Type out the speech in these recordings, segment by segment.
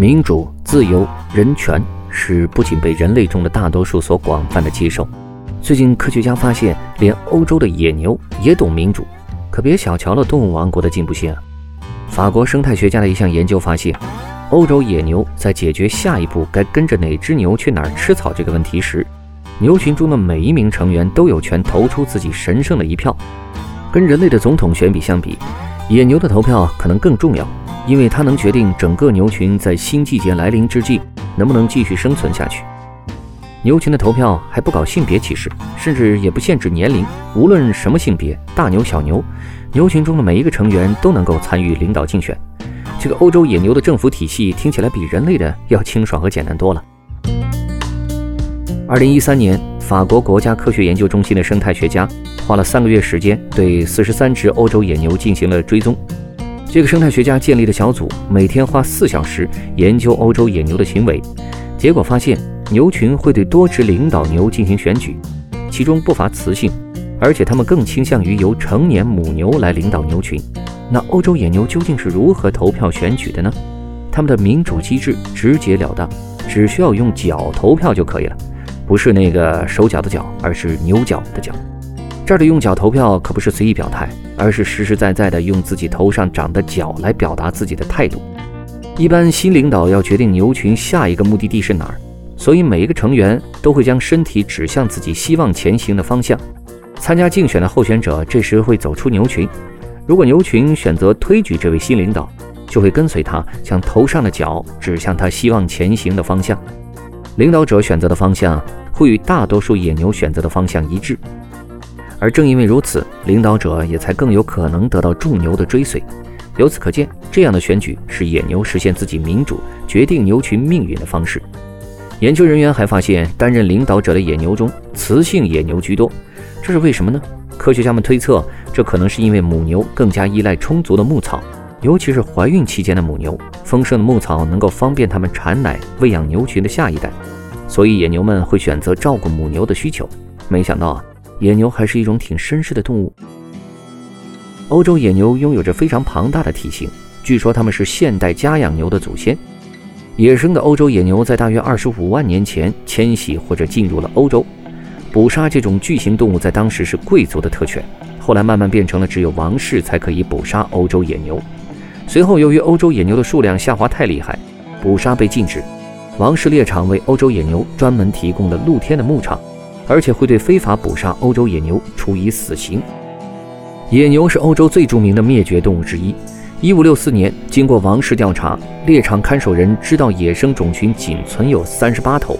民主、自由、人权是不仅被人类中的大多数所广泛的接受。最近，科学家发现，连欧洲的野牛也懂民主，可别小瞧了动物王国的进步性啊！法国生态学家的一项研究发现，欧洲野牛在解决下一步该跟着哪只牛去哪儿吃草这个问题时，牛群中的每一名成员都有权投出自己神圣的一票。跟人类的总统选比相比，野牛的投票可能更重要，因为它能决定整个牛群在新季节来临之际能不能继续生存下去。牛群的投票还不搞性别歧视，甚至也不限制年龄，无论什么性别，大牛小牛，牛群中的每一个成员都能够参与领导竞选。这个欧洲野牛的政府体系听起来比人类的要清爽和简单多了。二零一三年，法国国家科学研究中心的生态学家花了三个月时间，对四十三只欧洲野牛进行了追踪。这个生态学家建立的小组每天花四小时研究欧洲野牛的行为，结果发现，牛群会对多只领导牛进行选举，其中不乏雌性，而且它们更倾向于由成年母牛来领导牛群。那欧洲野牛究竟是如何投票选举的呢？他们的民主机制直截了当，只需要用脚投票就可以了。不是那个手脚的脚，而是牛角的角。这儿的用脚投票可不是随意表态，而是实实在在的用自己头上长的角来表达自己的态度。一般新领导要决定牛群下一个目的地是哪儿，所以每一个成员都会将身体指向自己希望前行的方向。参加竞选的候选者这时会走出牛群，如果牛群选择推举这位新领导，就会跟随他将头上的角指向他希望前行的方向。领导者选择的方向会与大多数野牛选择的方向一致，而正因为如此，领导者也才更有可能得到众牛的追随。由此可见，这样的选举是野牛实现自己民主、决定牛群命运的方式。研究人员还发现，担任领导者的野牛中，雌性野牛居多，这是为什么呢？科学家们推测，这可能是因为母牛更加依赖充足的牧草，尤其是怀孕期间的母牛。丰盛的牧草能够方便它们产奶、喂养牛群的下一代，所以野牛们会选择照顾母牛的需求。没想到啊，野牛还是一种挺绅士的动物。欧洲野牛拥有着非常庞大的体型，据说它们是现代家养牛的祖先。野生的欧洲野牛在大约二十五万年前迁徙或者进入了欧洲。捕杀这种巨型动物在当时是贵族的特权，后来慢慢变成了只有王室才可以捕杀欧洲野牛。随后，由于欧洲野牛的数量下滑太厉害，捕杀被禁止。王室猎场为欧洲野牛专门提供了露天的牧场，而且会对非法捕杀欧洲野牛处以死刑。野牛是欧洲最著名的灭绝动物之一。1564年，经过王室调查，猎场看守人知道野生种群仅存有38头，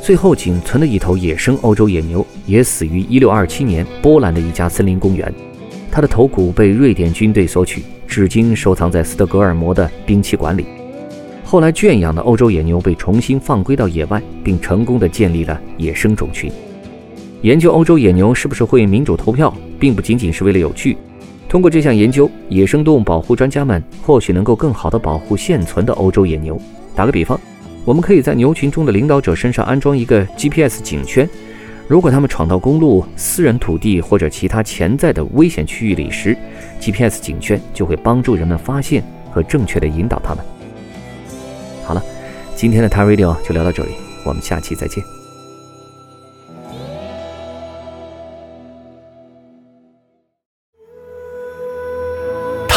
最后仅存的一头野生欧洲野牛也死于1627年波兰的一家森林公园，它的头骨被瑞典军队索取。至今收藏在斯德哥尔摩的兵器馆里。后来圈养的欧洲野牛被重新放归到野外，并成功的建立了野生种群。研究欧洲野牛是不是会民主投票，并不仅仅是为了有趣。通过这项研究，野生动物保护专家们或许能够更好地保护现存的欧洲野牛。打个比方，我们可以在牛群中的领导者身上安装一个 GPS 警圈，如果他们闯到公路、私人土地或者其他潜在的危险区域里时，GPS 警圈就会帮助人们发现和正确的引导他们。好了，今天的 t a Radio 就聊到这里，我们下期再见。